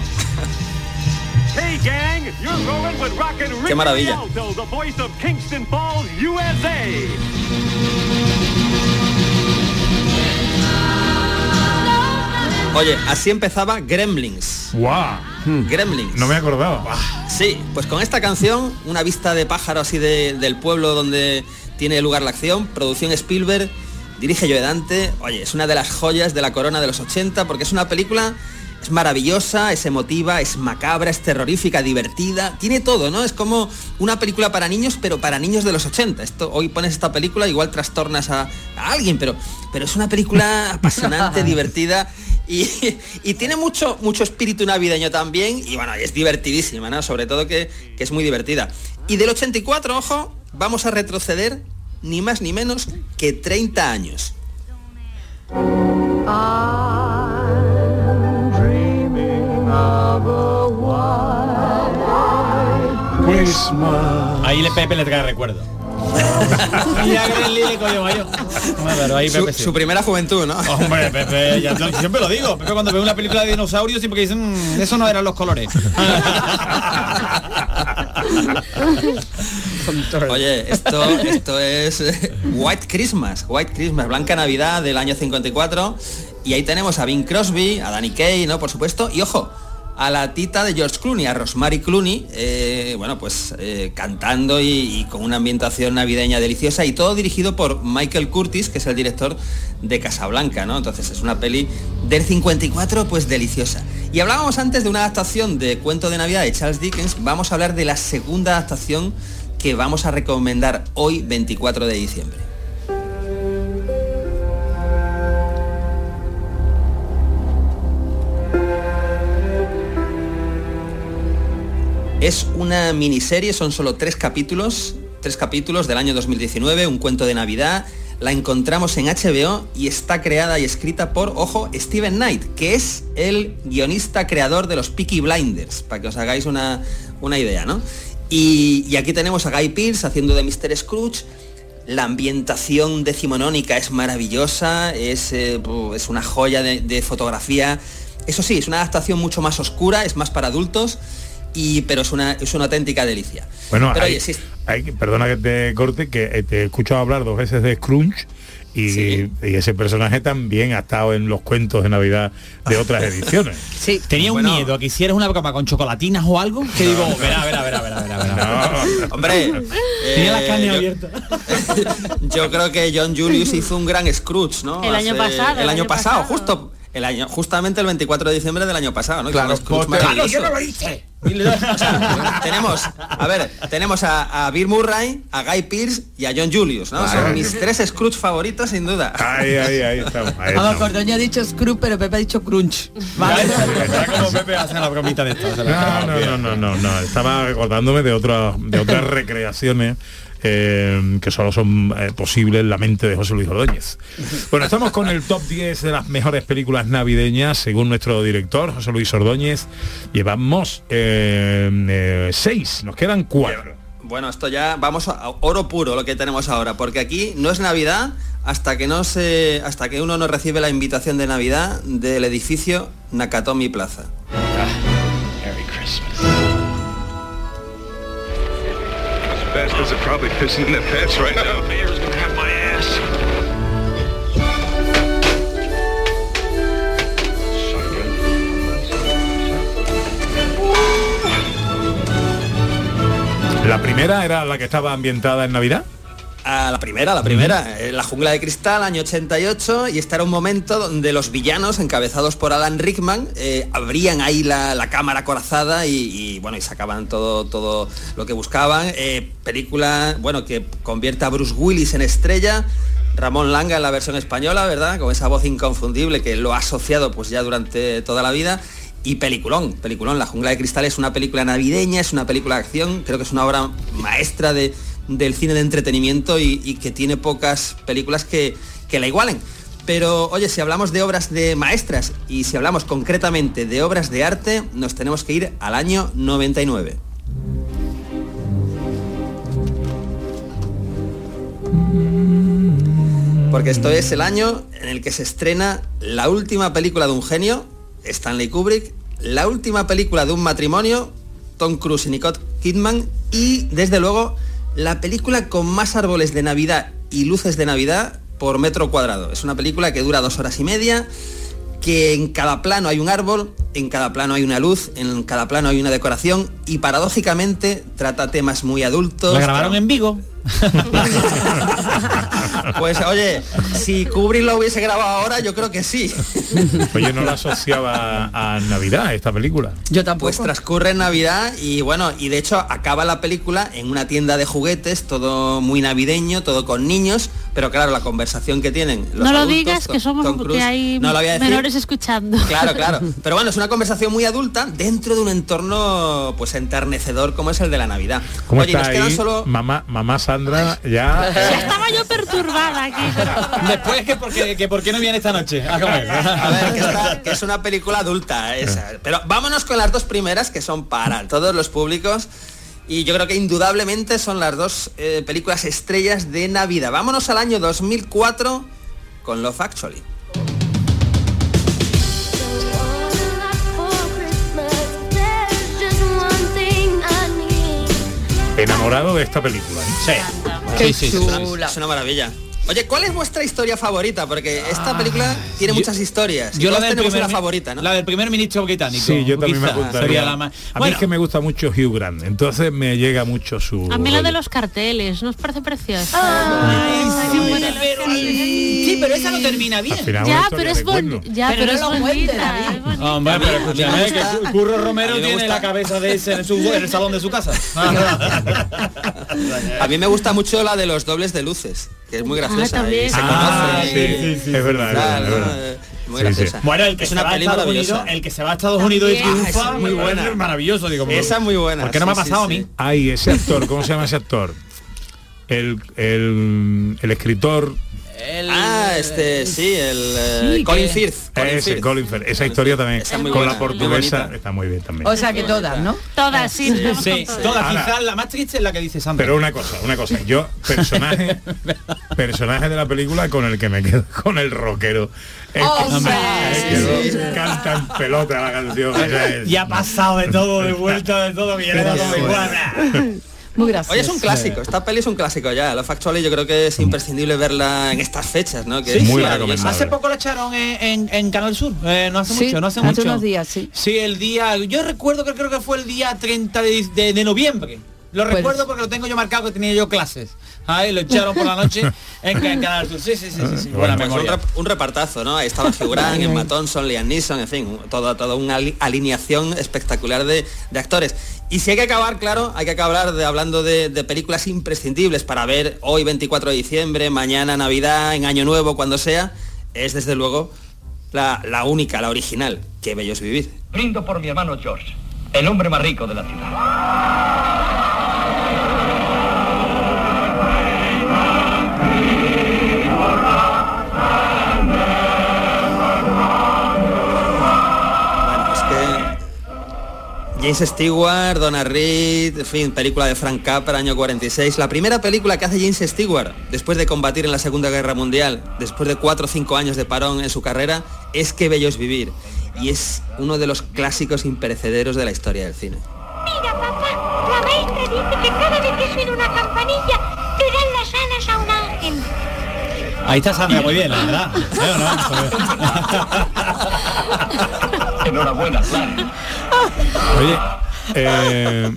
Hey gang, you're rolling with rockin' Qué maravilla. Rialto, the voice of Kingston Falls, USA. Oye, así empezaba Gremlins. ¡Guau! Gremlins. No me acordaba. Sí, pues con esta canción, una vista de pájaro así de- del pueblo donde tiene lugar la acción, producción Spielberg, dirige Joe Dante, oye, es una de las joyas de la corona de los 80 porque es una película, es maravillosa, es emotiva, es macabra, es terrorífica, divertida, tiene todo, ¿no? Es como una película para niños, pero para niños de los 80. Esto, hoy pones esta película, igual trastornas a, a alguien, pero, pero es una película <laughs> apasionante, <laughs> divertida y, y tiene mucho, mucho espíritu navideño también y bueno, es divertidísima, ¿no? Sobre todo que, que es muy divertida. Y del 84, ojo, vamos a retroceder ni más ni menos que 30 años. Ahí le Pepe le trae recuerdo. <laughs> y a Gremlin le cogió mayo. Hombre, pero ahí Su, Pepe sí. su primera juventud, ¿no? <laughs> Hombre, Pepe, ya siempre lo digo. Pepe cuando ve una película de dinosaurios siempre que dicen, "Mm, eso no eran los colores. <laughs> Oye, esto, esto es eh, White Christmas, White Christmas, Blanca Navidad del año 54. Y ahí tenemos a Bing Crosby, a Danny Kaye, ¿no? Por supuesto. Y ojo, a la tita de George Clooney, a Rosemary Clooney, eh, bueno, pues eh, cantando y, y con una ambientación navideña deliciosa y todo dirigido por Michael Curtis, que es el director de Casablanca, ¿no? Entonces es una peli del 54, pues deliciosa. Y hablábamos antes de una adaptación de Cuento de Navidad de Charles Dickens, vamos a hablar de la segunda adaptación que vamos a recomendar hoy, 24 de diciembre. Es una miniserie, son solo tres capítulos, tres capítulos del año 2019, un cuento de Navidad. La encontramos en HBO y está creada y escrita por, ojo, Steven Knight, que es el guionista creador de los Peaky Blinders, para que os hagáis una, una idea, ¿no? Y, aquí tenemos a Guy Pearce haciendo de Mr. Scrooge. La ambientación decimonónica es maravillosa, es, eh, es una joya de fotografía. Eso sí, es una adaptación mucho más oscura, es más para adultos, y, pero es una, es una auténtica delicia. Bueno, pero hay- oye, sí, hay que- perdona que te corte, que eh, te he escuchado hablar dos veces de Scrooge y, y ese personaje también ha estado en los cuentos de Navidad de otras ediciones. <laughs> Sí. Tenía un miedo a que hicieras una cama con chocolatinas o algo que digo, verá, verá, verá, verá, verá, verá. <laughs> Hombre, <laughs> Tenía la eh, carne yo- abierta. Yo creo que John Julius hizo un gran Scrooge, ¿no? El año pasado, El año pasado, justo el año, justamente el 24 de diciembre del año pasado, ¿no? Claro, yo no lo hice. O sea, tenemos, a ver, tenemos a, a Bill Murray, a Guy Pearce y a John Julius, ¿no? Son mis tres Scrooge favoritos sin duda. Ahí, ahí, ahí estamos. Ahí Vamos, estamos. Cordoña ha dicho Scrooge, pero Pepe ha dicho Crunch. Vale. como Pepe hace la bromita de esto. No, no, no, no, no, no. Estaba recordándome de otras de otras <laughs> recreaciones eh, que solo son eh, posibles en la mente de José Luis Ordóñez. <laughs> Bueno, estamos con el top 10 de las mejores películas navideñas, según nuestro director, José Luis Ordóñez. Llevamos 6, nos quedan 4. Bueno, esto ya vamos a oro puro lo que tenemos ahora, porque aquí no es Navidad hasta que no se hasta que uno no recibe la invitación de Navidad del edificio Nakatomi Plaza. Merry Christmas. Bastards are probably pissing in their pants right now. <laughs> Mayor's gonna have my ass. La primera era la que estaba ambientada en Navidad. A la primera, la primera, eh, La jungla de cristal, año 88, y este era un momento donde los villanos, encabezados por Alan Rickman, eh, abrían ahí la, la cámara corazada y, y, bueno, y sacaban todo, todo lo que buscaban. Eh, película, bueno, que convierte a Bruce Willis en estrella, Ramón Langa en la versión española, ¿verdad? Con esa voz inconfundible que lo ha asociado pues ya durante toda la vida. Y peliculón, peliculón. La jungla de cristal es una película navideña, es una película de acción, creo que es una obra maestra de, del cine de entretenimiento y, que tiene pocas películas que, que la igualen. Pero oye, si hablamos de obras de maestras y si hablamos concretamente de obras de arte, nos tenemos que ir al año 99. Porque esto es el año en el que se estrena la última película de un genio, Stanley Kubrick, la última película de un matrimonio, Tom Cruise y Nicole Kidman, y desde luego la película con más árboles de Navidad y luces de Navidad por metro cuadrado. Es una película que dura dos horas y media, que en cada plano hay un árbol, en cada plano hay una luz, en cada plano hay una decoración y paradójicamente trata temas muy adultos. La grabaron en Vigo. <laughs> Pues oye, si Kubrick lo hubiese grabado ahora, yo creo que sí. Pues yo no la asociaba a Navidad, esta película. Yo tampoco. Pues transcurre en Navidad y bueno, y de hecho acaba la película en una tienda de juguetes, todo muy navideño, todo con niños, pero claro, la conversación que tienen los no lo adultos, digas que somos Tom Cruise, que hay no lo voy a decir. menores escuchando. Claro, claro. <laughs> Pero bueno, es una conversación muy adulta dentro de un entorno pues enternecedor como es el de la Navidad. ¿Cómo Oye, está nos quedan ahí? solo Mamá, mamá Sandra, ya... Ya estaba yo perturbada aquí. Después que por qué, que por qué no viene esta noche a comer. A ver, que, está- que <laughs> es una película adulta esa. Pero vámonos con las dos primeras que son para todos los públicos. Y yo creo que indudablemente son las dos eh, películas estrellas de Navidad. Vámonos al año 2004 con Love Actually. Enamorado de esta película. ¿eh? Sí. Es una- Es una maravilla. Oye, ¿cuál es vuestra historia favorita? Porque esta película tiene muchas historias. Yo la del tenemos primer una favorita, ¿no? La del primer ministro británico. Sí, yo también me gustaría. Sería la más... A mí es que me gusta mucho Hugh Grant, entonces me llega mucho su... A mí la de los carteles, ¿no os parece preciosa? Sí, pero esa no termina bien. Ya, pero es bonita. Ya, Pero es lo bonita. Hombre, pero escúchame, que Cu- Curro Romero a mí me tiene gusta- la cabeza de ese en, su, en el salón de su casa. <laughs> A mí me gusta mucho la de los dobles de luces, que es muy graciosa. También. y se Ah, conoce. sí, sí, sí, es verdad, es Tal, verdad, es Muy Sí, sí. graciosa. Bueno, el que es se una va a peli. Unidos, el que se va a Estados Unidos y También. triunfa, Ah, es muy buena. maravilloso, digo. Esa es muy buena. ¿Por qué no me ha pasado a mí? Ay, ese actor, ¿cómo se llama ese actor? El, el, el escritor... Ah, este, sí, el eh, Sí, Colin que- Firth. Colin ese, Firth. Colin Firth. Esa historia también, muy con buena, la portuguesa, está muy bien también. O sea que todas, ¿no? Todas, sí. Sí, todas, Ahora- quizás la más triste es la que dice Sandra. Pero una cosa, una cosa, yo, personaje, <laughs> personaje de la película con el que me quedo, con el rockero. Oh, que, sí, que canta en pelota la canción. es- <laughs> Y ha pasado de todo, de vuelta de todo, igual. Muy gracioso. Oye, es un clásico, esta peli es un clásico ya. Lo Factual yo creo que es imprescindible verla en estas fechas, ¿no? Que Sí, es Muy. Hace poco la echaron en, en- en Canal Sur, eh, no hace Sí, mucho, no hace, hace mucho. unos días, sí. Sí, el día, yo recuerdo que creo que fue el día 30 de, de- de noviembre. Lo Pues- recuerdo porque lo tengo yo marcado que tenía yo clases. Ahí lo echaron por la noche en, en Canal Sur. Sí, sí, sí, sí. sí. Buena Pues un, memoria. rep- un repartazo, ¿no? Ahí estaba <laughs> Hugh Emma Thompson, Liam Neeson, en fin, toda, toda una ali- alineación espectacular de, de actores. Y si hay que acabar, claro, hay que acabar de, hablando de, de películas imprescindibles para ver hoy 24 de diciembre, mañana Navidad, en Año Nuevo, cuando sea, es desde luego la, la única, la original, que bello es vivir. Brindo por mi hermano George, el hombre más rico de la ciudad. James Stewart, Donna Reed, en fin, película de Frank Capra, año 46. La primera película que hace James Stewart después de combatir en la Segunda Guerra Mundial, después de cuatro o cinco años de parón en su carrera, es Que Bello es Vivir. Y es uno de los clásicos imperecederos de la historia del cine. Mira, papá, la maestra dice que cada vez que suene una campanilla, te dan las alas a un ángel. Ahí está Sandra, muy bien, la verdad. <laughs> Enhorabuena, Clara. Oye, eh,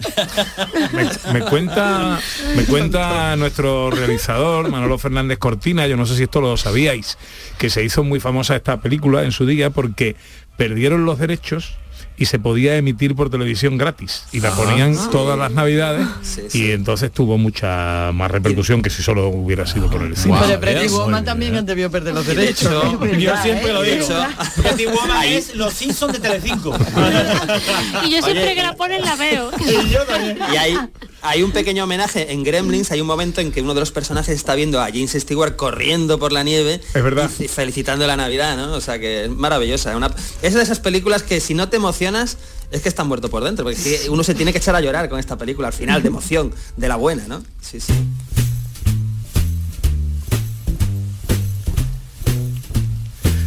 me, me cuenta me cuenta nuestro realizador Manolo Fernández Cortina, yo no sé si esto lo sabíais, que se hizo muy famosa esta película en su día porque perdieron los derechos y se podía emitir por televisión gratis y la Ah, ponían sí. todas las navidades y entonces tuvo mucha más repercusión que si solo hubiera sido por el cine. Pero Pretty Woman también han debido perder los De derechos. yo verdad, siempre ¿eh? lo digo. Es verdad. Pretty Woman es los Simpsons de Telecinco. <laughs> Y yo siempre Oye, que la ponen la veo. <laughs> Y hay, hay un pequeño homenaje en Gremlins, hay un momento en que uno de los personajes está viendo a James Stewart corriendo por la nieve Es verdad. y felicitando la Navidad, ¿no? O sea que es maravillosa. Una, es de esas películas que si no te emocionas es que estás muerto por dentro, porque uno se tiene que echar a llorar con esta película al final, de emoción, de la buena, ¿no? Sí, sí.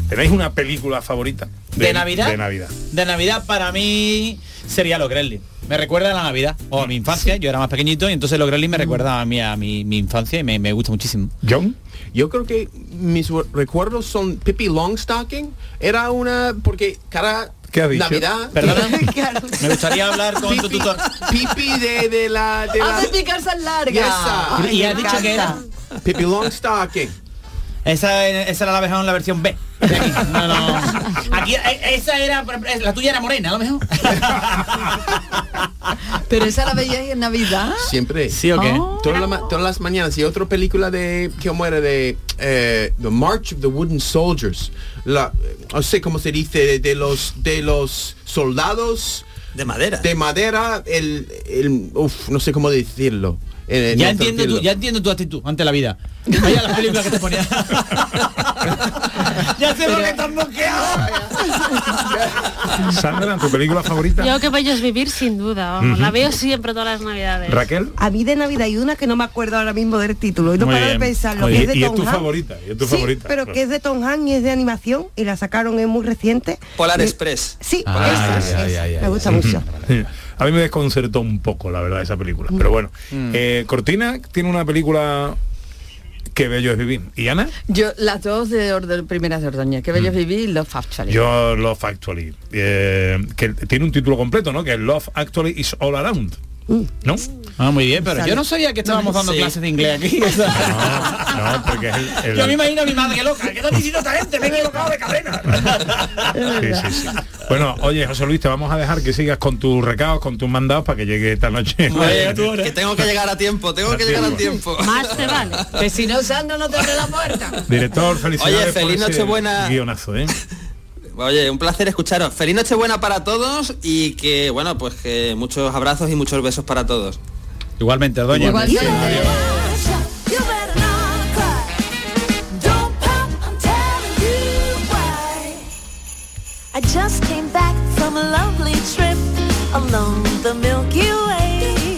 ¿Tenéis una película favorita? ¿De Navidad? De Navidad. De Navidad para mí sería los Gremlins. Me recuerda a la Navidad o a mi infancia. Yo era más pequeñito y entonces los Gremlins me recuerda a mí a mi, mi infancia y me, me gusta muchísimo. John. Yo creo que mis recuerdos son Pippi Longstocking. Era una porque cada ¿Qué ha dicho? Navidad. Perdona. <laughs> Me gustaría hablar con tu tutor. Pippi de, de la de la Hace picarse larga. Yes, sir. Y has dicho que era. Pippi Longstocking. Esa, esa era la mejor en la versión B. Aquí. <laughs> No, no. Aquí eh, esa era la tuya era morena, a lo mejor. <laughs> Pero esa la veíais en Navidad. Siempre. ¿Sí o qué? Oh. Todas, las todas las mañanas. Y otra película de que muere de eh, The March of the Wooden Soldiers. La, no sé cómo se dice de, de los de los soldados De madera. de madera. El, el uf, no sé cómo decirlo. Eh, Ya entiendo, tu, ya entiendo tu actitud ante la vida. Vaya las películas que te ponía. <laughs> ya sé por qué estás bloqueado. <laughs> Sandra, ¿tu película favorita? Yo que bello es vivir sin duda, vamos. La veo siempre todas las navidades. Raquel. A mí de Navidad hay una que no me acuerdo ahora mismo del título y no Muy paro de bien. pensar lo Muy que es bien. de Y es tu favorita, y es tu Sí, favorita. pero que es de Tom Hanks y es de animación y la sacaron es muy reciente. Polar Y- Express. Sí, esa, esa. ay, me gusta mucho. Sí. A mí me desconcertó un poco, la verdad, esa película. Pero bueno, eh, Cortina tiene una película que bello es vivir. ¿Y Ana? Yo, las dos de, Or- de primeras de Ordoñez, que bello vivir y Love Actually. Yo Love Actually. eh, que tiene un título completo, ¿no? Que es Love Actually is All Around. ¿No? Ah, muy bien, pero yo no sabía que estábamos dando Sí. clases de inglés aquí. No, porque es el... el- Yo me imagino a mi madre loca. ¿Qué está diciendo esta gente? Me he equivocado de cadena. Sí, sí, sí. Bueno, oye, José Luis, te vamos a dejar que sigas con tus recados, con tus mandados para que llegue esta noche. <laughs> que tengo que llegar a tiempo, tengo que llegar a tiempo. Más te vale. Que si no, Sandra no te abre la puerta. Director, felicidades Oye, feliz por ese Nochebuena. guionazo, ¿eh? Oye, un placer escucharos. Feliz Nochebuena para todos y que, bueno, pues que muchos abrazos y muchos besos para todos. Igualmente, doña. I just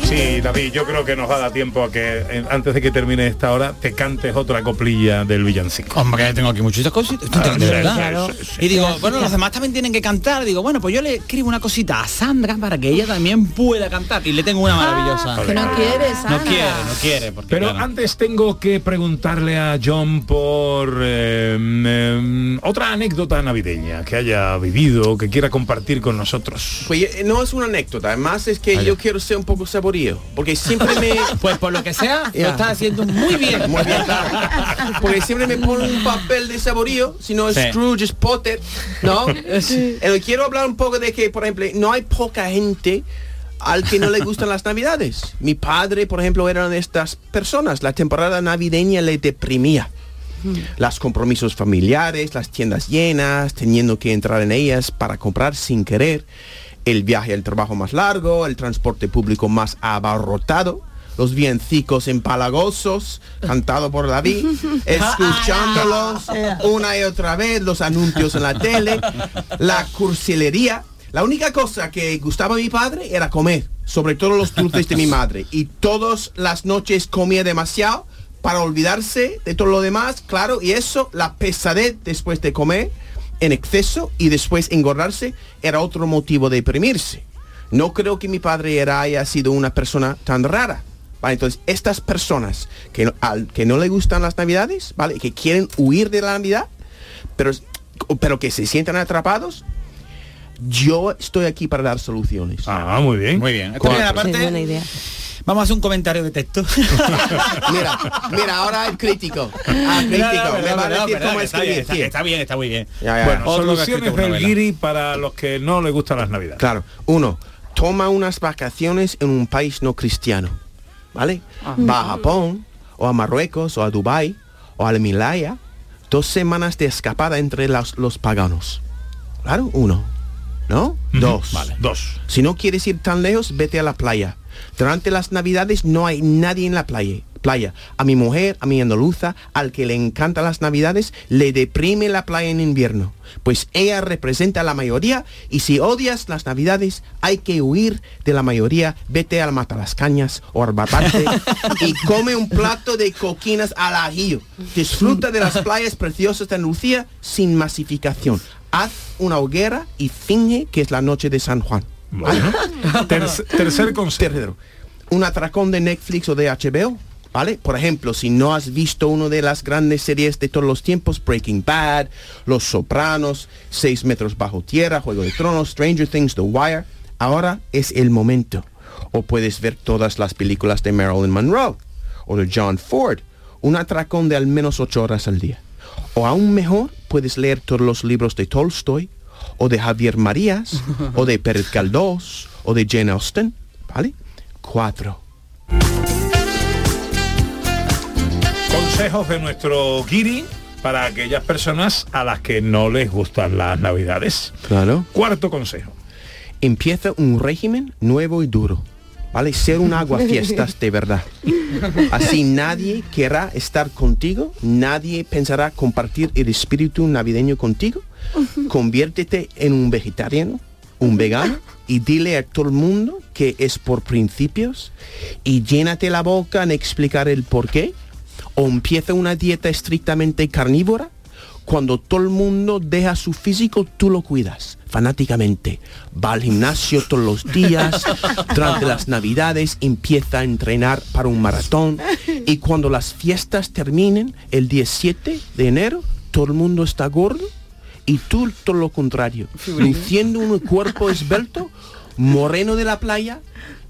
Sí, David, yo creo que nos va a dar tiempo a que eh, antes de que termine esta hora te cantes otra coplilla del villancico. Hombre, tengo aquí muchas cositas. Ah, de sí, verdad. sí, sí, sí. Y digo, bueno, los demás también tienen que cantar. Digo, bueno, pues yo le escribo una cosita a Sandra para que ella también pueda cantar. Y le tengo una maravillosa. Ah, que no quiere, Sandra. No quiere, no quiere. Porque, Pero claro. antes tengo que preguntarle a John por eh, em, otra anécdota navideña que haya vivido, que quiera compartir con nosotros. Pues eh, no es una anécdota, además es que Vaya. yo quiero ser un poco porque siempre me... <laughs> Pues por lo que sea, Ya. lo estás haciendo muy bien. Muy bien, claro. Porque siempre me ponen un papel de saborío, si no es Sí. Scrooge, es Potter, ¿no? Eh, quiero hablar un poco de que, por ejemplo, no hay poca gente al que no le gustan las navidades. Mi padre, por ejemplo, era una de estas personas. La temporada navideña le deprimía. Los compromisos familiares, las tiendas llenas, teniendo que entrar en ellas para comprar sin querer, el viaje al trabajo más largo, el transporte público más abarrotado, los villancicos empalagosos, cantado por David, <laughs> escuchándolos una y otra vez, los anuncios en la tele, la cursilería. La única cosa que gustaba a mi padre era comer, sobre todo los dulces de mi <laughs> madre. Y todas las noches comía demasiado para olvidarse de todo lo demás, claro, y eso, la pesadez después de comer en exceso y después engordarse era otro motivo de deprimirse. No creo que mi padre era, haya sido una persona tan rara. ¿vale? Entonces, estas personas que, no- al que no le gustan las navidades, ¿vale? Que quieren huir de la Navidad, pero, pero que se sientan atrapados, yo estoy aquí para dar soluciones. Ah, muy bien. Muy bien. Esta Cuatro. primera parte, Sí, buena idea. Vamos a hacer un comentario de texto. <laughs> Mira, mira, ahora el crítico. Ah, crítico. No, no, me va a no, decir perdón, cómo está bien, está, tío. está bien, está muy bien. Ya, ya. Bueno, Otro que ha soluciones del guiri para los que no les gustan las navidades. Claro. Uno, toma unas vacaciones en un país no cristiano. ¿Vale? Va a Japón, o a Marruecos, o a Dubai, o al Himalaya. Dos semanas de escapada entre los, los paganos. Claro, uno. ¿No? Dos. Vale, dos. Si no quieres ir tan lejos, vete a la playa. Durante las navidades no hay nadie en la playa. Playa. A mi mujer, a mi andaluza, al que le encantan las navidades, le deprime la playa en invierno. Pues ella representa a la mayoría y si odias las navidades, hay que huir de la mayoría. Vete al Matalascañas o al Barbate <laughs> y come un plato de coquinas al ajillo. Disfruta de las playas preciosas de Andalucía sin masificación. Haz una hoguera y finge que es la noche de San Juan. Bueno. <laughs> Tercer, tercer consejo. Tercero, un atracón de Netflix o de HBO, ¿vale? Por ejemplo, si no has visto una de las grandes series de todos los tiempos, Breaking Bad, Los Sopranos, Seis Metros Bajo Tierra, Juego de Tronos, Stranger Things, The Wire, ahora es el momento. O puedes ver todas las películas de Marilyn Monroe o de John Ford, un atracón de al menos ocho horas al día. O aún mejor, puedes leer todos los libros de Tolstoy, o de Javier Marías, o de Pérez Galdós, o de Jane Austen, ¿vale? Cuatro. Consejos de nuestro guiri para aquellas personas a las que no les gustan las navidades. Claro. Cuarto consejo. Empieza un régimen nuevo y duro, ¿vale? Ser un aguafiestas de verdad. Así nadie querrá estar contigo, nadie pensará compartir el espíritu navideño contigo. <laughs> Conviértete en un vegetariano, un vegano y dile a todo el mundo que es por principios y llénate la boca en explicar el por qué. O empieza una dieta estrictamente carnívora. Cuando todo el mundo deja su físico, tú lo cuidas fanáticamente. Va al gimnasio todos los días. <laughs> Durante las navidades empieza a entrenar para un maratón. Y cuando las fiestas terminen, el 17 de enero, todo el mundo está gordo. Y tú todo lo contrario. Luciendo un cuerpo esbelto, moreno de la playa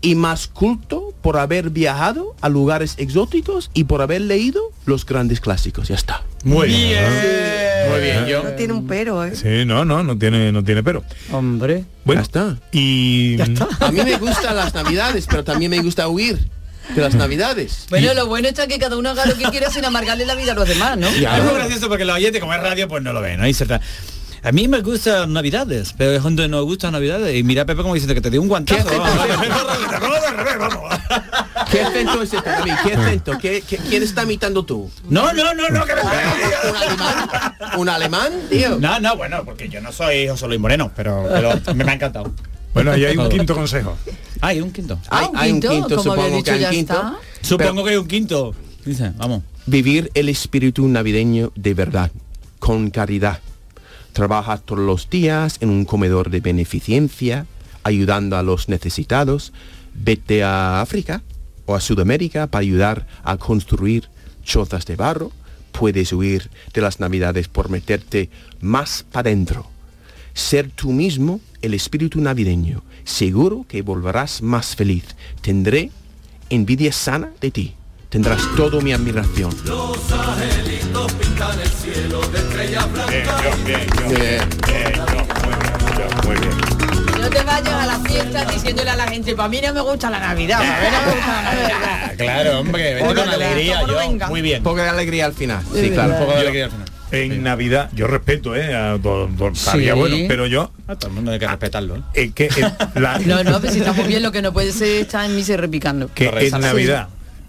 y más culto por haber viajado a lugares exóticos y por haber leído los grandes clásicos. Ya está. Muy bien. Muy bien, yo. No tiene un pero, ¿eh? Sí, no, no, no tiene, no tiene pero. Hombre. Bueno, Ya está. Y A mí me gustan las navidades, pero también me gusta huir de las navidades. Bueno, lo bueno está que cada uno haga lo que quiera sin amargarle la vida a los demás, ¿no? Es muy gracioso porque los oyentes, como es radio, pues no lo ven, ¿no? Y A mí me gustan Navidades, pero es donde no gustan Navidades. Y mira a Pepe como diciendo que te dio un guantazo. ¿Qué acento es este, David? ¿Qué acento? ¿Qué, qué- quién está imitando tú? No, no, no, no, que me- ¿Un alemán? ¿Un alemán, tío? No, no, bueno, porque yo no soy José Luis Moreno, pero, pero me, me ha encantado. Bueno, ahí hay un quinto consejo. Ah, hay un quinto. Hay, un hay un quinto, como supongo dicho, que hay ya un quinto. está. Supongo que hay un quinto. Dice, vamos. Vivir el espíritu navideño de verdad, con caridad. Trabaja todos los días en un comedor de beneficencia, ayudando a los necesitados. Vete a África o a Sudamérica para ayudar a construir chozas de barro. Puedes huir de las navidades por meterte más para adentro. Ser tú mismo el espíritu navideño. Seguro que volverás más feliz. Tendré envidia sana de ti. Tendrás toda mi admiración. Los angelitos pintan el cielo de estrellas blancas. Bien, muy bien. No te vayas a la fiesta diciéndole a la gente, para mí no me gusta la Navidad. para mí no me gusta la Navidad. <laughs> Claro, hombre, vete Poco con alegría, yo. Muy bien. Un poco de alegría al final. Sí, claro. Un poco de alegría al final. En Navidad, yo respeto, ¿eh? a- por- estaría bueno, pero yo... A todo el mundo hay que respetarlo. ¿eh? eh, que, eh, la- <laughs> No, no, pero si está muy bien, lo que no puede ser está en mí se repicando. que en Navidad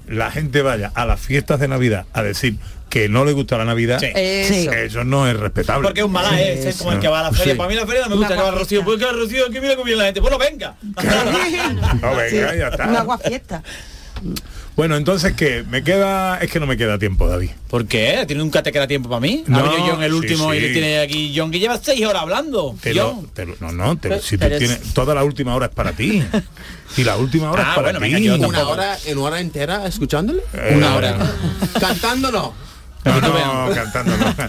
la gente vaya a las fiestas de Navidad a decir que no le gusta la Navidad, Sí. Eso. eso no es respetable. Porque un mala es, es como el que va a la feria. Sí. Para mí la feria no me gusta que va a Rocío. Pues que a Rocío, que mira cómo viene la gente. Bueno, venga. <laughs> No, venga, ya está. Una agua fiesta. Bueno, entonces que me queda, es que no me queda tiempo, David. ¿Por qué? ¿Tiene nunca te queda tiempo para mí? No, yo, en el sí, último y le tiene aquí John que lleva seis horas hablando. Te lo- John. te lo- no, no, te Pero- si tú es- tienes toda la última hora es para ti. <laughs> Y la última hora Ah, es para bueno, ti. venga, yo ¿Una hora, en una hora entera escuchándole? Eh, Una hora. <laughs> Cantándolo. No, no.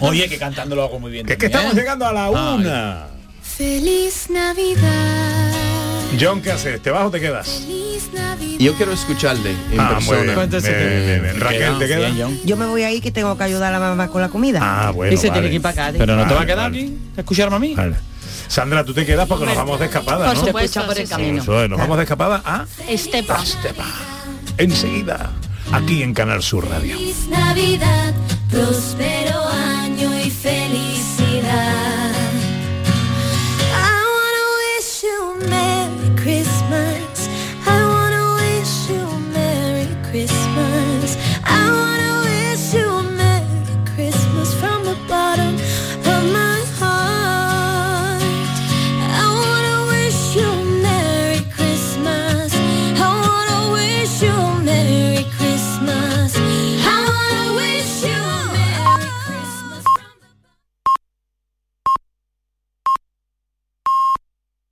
<laughs> Oye, que cantando lo hago muy bien. Que es que también, estamos ¿eh? llegando a la una. Feliz Navidad. John, ¿qué haces? ¿Te vas o te quedas? Feliz Navidad. Yo quiero escucharle en Ah, muy bien. persona. Bien, bien, bien. Raquel, ¿te quedas? Yo me voy ahí que tengo que ayudar a la mamá con la comida. Ah, bueno, y se vale. tiene que ir para acá. Pero no te va a Vale, quedar vale. aquí a escucharme a mí. Vale. Sandra, tú te quedas porque nos vamos de escapada, Por ¿no? supuesto, por el sí, sí. camino. Eso es, nos vamos de escapada a Estepa. enseguida, aquí en Canal Sur Radio. Feliz Navidad.